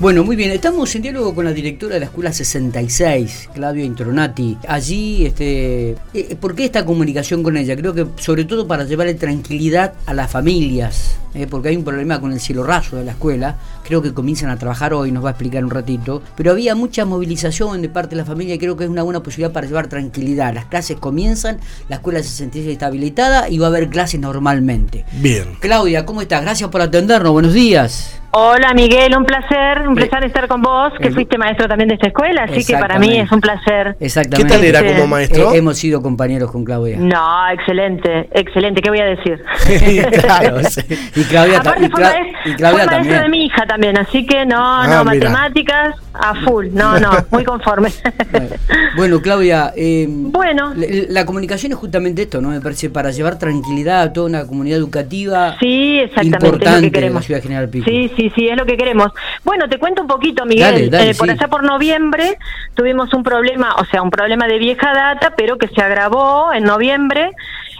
Bueno, muy bien, estamos en diálogo con la directora de la Escuela 66, Claudia Intronati. Allí, este, eh, ¿por qué esta comunicación con ella? Creo que sobre todo para llevarle tranquilidad a las familias, eh, porque hay un problema con el cielo raso de la escuela. Creo que comienzan a trabajar hoy, nos va a explicar un ratito. Pero había mucha movilización de parte de la familia y creo que es una buena posibilidad para llevar tranquilidad. Las clases comienzan, la Escuela 66 está habilitada y va a haber clases normalmente. Bien. Claudia, ¿cómo estás? Gracias por atendernos, buenos días. Hola Miguel, un placer, un placer estar con vos, que fuiste maestro también de esta escuela, así que para mí es un placer. Exactamente. ¿Qué tal era como maestro? Eh, hemos sido compañeros con Claudia. No, excelente, excelente, ¿qué voy a decir? claro, sí. Y Claudia, Aparte y fue, Cla- y Claudia fue maestro también. de mi hija también, así que no, Ah, no, mira. matemáticas a full, no, no, muy conforme. Bueno, Claudia, eh, Bueno. la, la comunicación es justamente esto, ¿no? Me parece para llevar tranquilidad a toda una comunidad educativa Sí, exactamente, lo importante que de queremos. la ciudad de General Pico. Sí, sí, sí, es lo que queremos. Bueno, te cuento un poquito, Miguel. Dale, dale, Eh, por sí. allá por noviembre tuvimos un problema, o sea, un problema de vieja data, pero que se agravó en noviembre.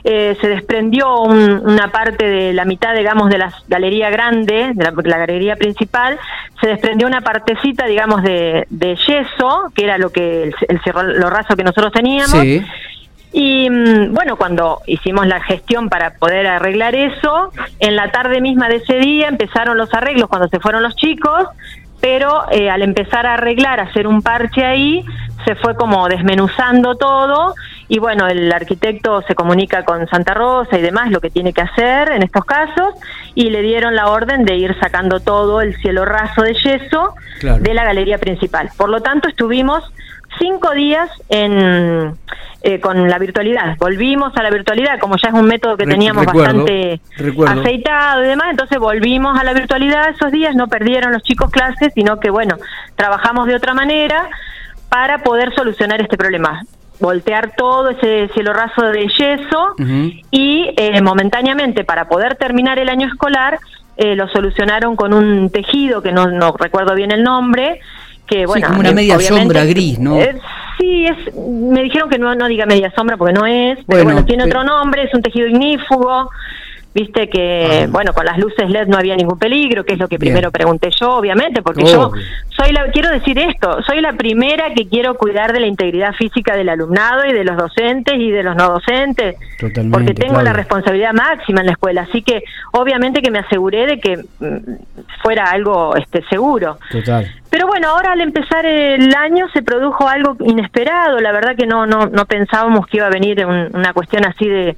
Eh, se desprendió un- una parte de la mitad, digamos, de la galería grande, de la, la galería principal, se desprendió una partecita, digamos, de, de yeso, que era lo que el, el cerro- lo raso que nosotros teníamos. Sí. Y mm, bueno, cuando hicimos la gestión para poder arreglar eso, en la tarde misma de ese día empezaron los arreglos cuando se fueron los chicos, pero eh, al empezar a arreglar, a hacer un parche ahí, se fue como desmenuzando todo y bueno, el arquitecto se comunica con Santa Rosa y demás lo que tiene que hacer en estos casos y le dieron la orden de ir sacando todo el cielo raso de yeso Claro. de la galería principal. Por lo tanto, estuvimos cinco días en, eh, con la virtualidad. Volvimos a la virtualidad, como ya es un método que teníamos recuerdo, bastante recuerdo. aceitado y demás, entonces volvimos a la virtualidad esos días, no perdieron los chicos clases, sino que, bueno, trabajamos de otra manera para poder solucionar este problema. Voltear todo ese cielo raso de yeso y eh, momentáneamente para poder terminar el año escolar eh, lo solucionaron con un tejido que no, no recuerdo bien el nombre que bueno como una eh, media sombra gris, ¿no? Eh, sí es me dijeron que no no diga media sombra porque no es pero Bueno, tiene pe- otro nombre es un tejido ignífugo viste que Ah. bueno con las luces LED no había ningún peligro que es lo que Bien. primero pregunté yo obviamente porque yo soy la quiero decir esto soy la primera que quiero cuidar de la integridad física del alumnado y de los docentes y de los no docentes Totalmente, porque tengo la responsabilidad máxima en la escuela así que obviamente que me aseguré de que mm, fuera algo este seguro Total. pero bueno, ahora al empezar el año se produjo algo inesperado. La verdad que no no no pensábamos que iba a venir un- una cuestión así de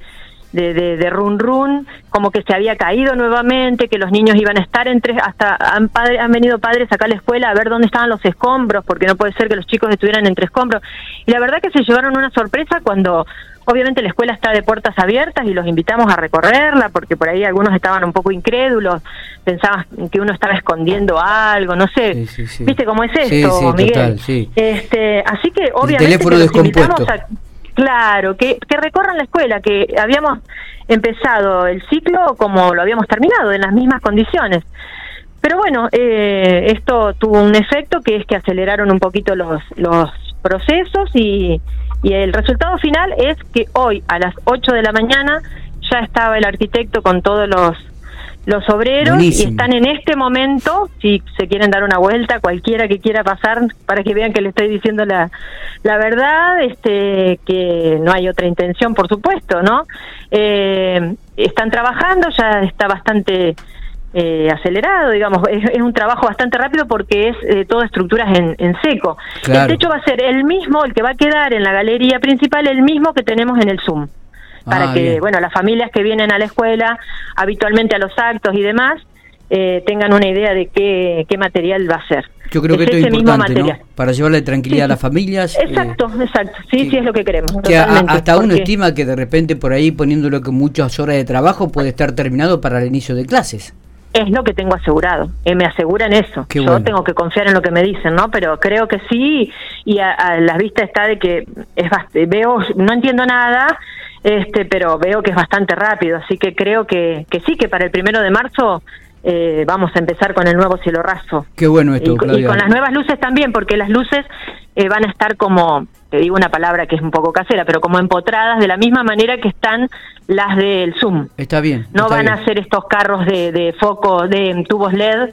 de, de, de run run, como que se había caído nuevamente, que los niños iban a estar entre, hasta han, padre- han venido padres acá a la escuela a ver dónde estaban los escombros, porque no puede ser que los chicos estuvieran entre escombros. Y la verdad que se llevaron una sorpresa cuando obviamente la escuela está de puertas abiertas y los invitamos a recorrerla, porque por ahí algunos estaban un poco incrédulos, pensaban que uno estaba escondiendo algo, no sé. Sí, sí, sí. ¿Viste cómo es esto, sí, Miguel? total. Este, así que obviamente teléfono que los descompuesto. invitamos a claro, que, que recorran la escuela, que habíamos empezado el ciclo como lo habíamos terminado, en las mismas condiciones. Pero bueno, eh, esto tuvo un efecto que es que aceleraron un poquito los, los procesos y, y el resultado final es que hoy a las 8 de la mañana ya estaba el arquitecto con todos los los obreros Buenísimo. y están en este momento, si se quieren dar una vuelta, cualquiera que quiera pasar, para que vean que le estoy diciendo la, la verdad, este, que no hay otra intención, por supuesto, ¿no? Eh, están trabajando, ya está bastante eh, acelerado, digamos, es, es un trabajo bastante rápido porque es eh, todo estructuras en, en seco. Claro. El techo va a ser el mismo, el que va a quedar en la galería principal, el mismo que tenemos en el Zoom para Ah, que bien. bueno las familias que vienen a la escuela habitualmente a los actos y demás eh, tengan una idea de qué, qué material va a ser. Yo creo que Es esto es importante. Para llevarle tranquilidad Sí, a las familias. eh, Exacto, exacto. Sí, que- sí es lo que queremos. que a- hasta uno estima que de repente por ahí poniéndolo con muchas horas de trabajo puede estar terminado para el inicio de clases. Es lo que tengo asegurado, eh, me aseguran eso. Qué Yo bueno. tengo que confiar en lo que me dicen, ¿no? Pero creo que sí, y a, a la vista está de que es bast- veo, no entiendo nada, este, pero veo que es bastante rápido, así que creo que, que sí, que para el primero de marzo eh, vamos a empezar con el nuevo cielo raso. Qué bueno esto, y, co- y Claudia. con las nuevas luces también, porque las luces eh, van a estar como, te digo una palabra que es un poco casera, pero como empotradas de la misma manera que están las del Zoom. Está bien. No está van bien. a hacer estos carros de, de foco, de tubos LED,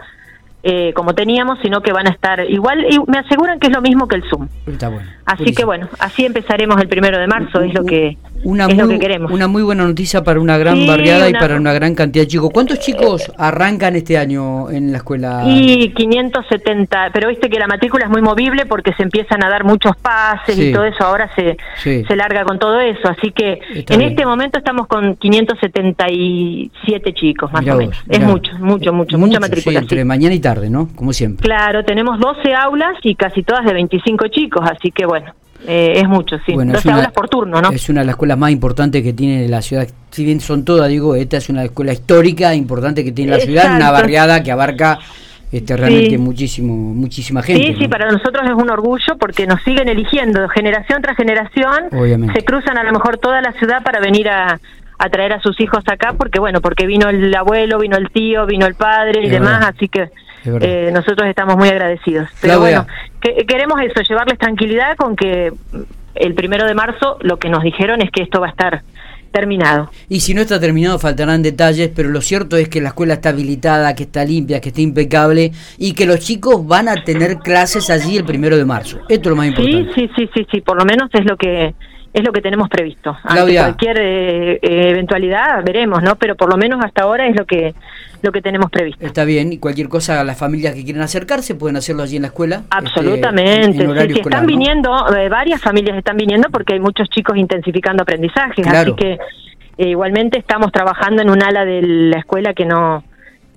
eh, como teníamos, sino que van a estar igual, y me aseguran que es lo mismo que el Zoom. Está bueno. Así que bueno, así empezaremos el primero de marzo, es lo que, una es muy, lo que queremos. Una muy buena noticia para una gran Sí, barriada y para una gran cantidad de chicos. ¿Cuántos chicos arrancan este año en la escuela? Y 570, pero viste que la matrícula es muy movible porque se empiezan a dar muchos pases Sí. y todo eso, ahora se, Sí. se larga con todo eso, así que Está en bien. este momento estamos con 577 chicos, más Mirá o vos, menos. es mirá. mucho, mucho, mucho, mucha matrícula. entre mañana y tarde, ¿no? Como siempre. Claro, tenemos 12 aulas y casi todas de 25 chicos, así que bueno, eh, es mucho, sí. Bueno, es 12 una- aulas por turno, ¿no? Es una de las escuelas más importantes que tiene la ciudad. Si bien son todas, digo, esta es una escuela histórica importante que tiene la ciudad, una barriada que abarca este, realmente Sí. muchísimo, muchísima gente. Sí, sí, para nosotros es un orgullo porque nos siguen eligiendo generación tras generación. Obviamente. Se cruzan a lo mejor toda la ciudad para venir a, a traer a sus hijos acá porque, bueno, porque vino el abuelo, vino el tío, vino el padre y Es demás, verdad. así que Es eh, nosotros estamos muy agradecidos. Pero Claudia. bueno, que- queremos eso, llevarles tranquilidad con que el primero de marzo lo que nos dijeron es que esto va a estar terminado. Y si no está terminado, faltarán detalles, pero lo cierto es que la escuela está habilitada, que está limpia, que está impecable y que los chicos van a tener clases allí el primero de marzo. Esto es lo más Sí, importante. sí, sí, sí, sí, por lo menos es lo que es lo que tenemos previsto. Ante cualquier eh, eh, eventualidad veremos, ¿no? Pero por lo menos hasta ahora es lo que lo que tenemos previsto. Está bien, y cualquier cosa, las familias que quieren acercarse pueden hacerlo allí en la escuela. Absolutamente, este, en- en sí, horario sí, escolar, están ¿no? viniendo, eh, varias familias están viniendo porque hay muchos chicos intensificando aprendizajes, Claro. así que eh, igualmente estamos trabajando en un ala de la escuela que no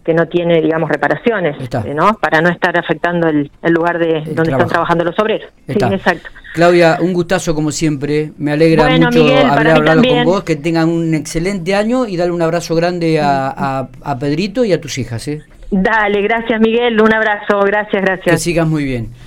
que no tiene, digamos, reparaciones, Está. ¿no? Para no estar afectando el, el lugar de donde trabajo. están trabajando los obreros. Está. Sí, exacto. Claudia, un gustazo como siempre. Me alegra Bueno, mucho Miguel, haber hablado con vos. Que tengan un excelente año y darle un abrazo grande a, a- a Pedrito y a tus hijas. ¿eh? Dale, gracias Miguel, un abrazo, gracias, Que gracias. sigas muy bien.